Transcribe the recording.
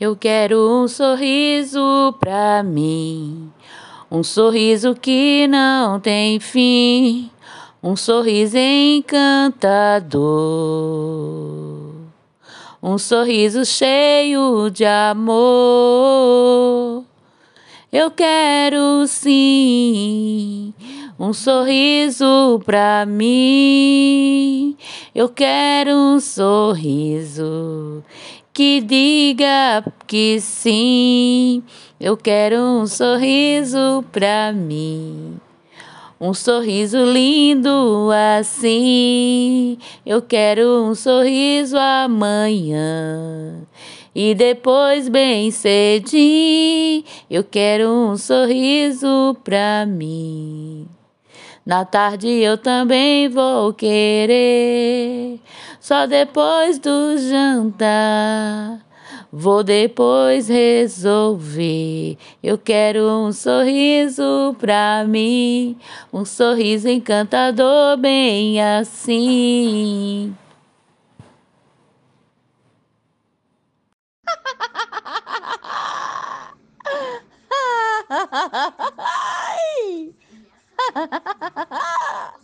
Eu quero um sorriso pra mim, um sorriso que não tem fim, um sorriso encantador, um sorriso cheio de amor. Eu quero sim um sorriso pra mim. Eu quero um sorriso que diga que sim. Eu quero um sorriso pra mim. Um sorriso lindo assim. Eu quero um sorriso amanhã. E depois, bem cedinho, eu quero um sorriso pra mim. Na tarde eu também vou querer, só depois do jantar. Vou depois resolver. Eu quero um sorriso pra mim, um sorriso encantador, bem assim. 哈哈哈哈哈哈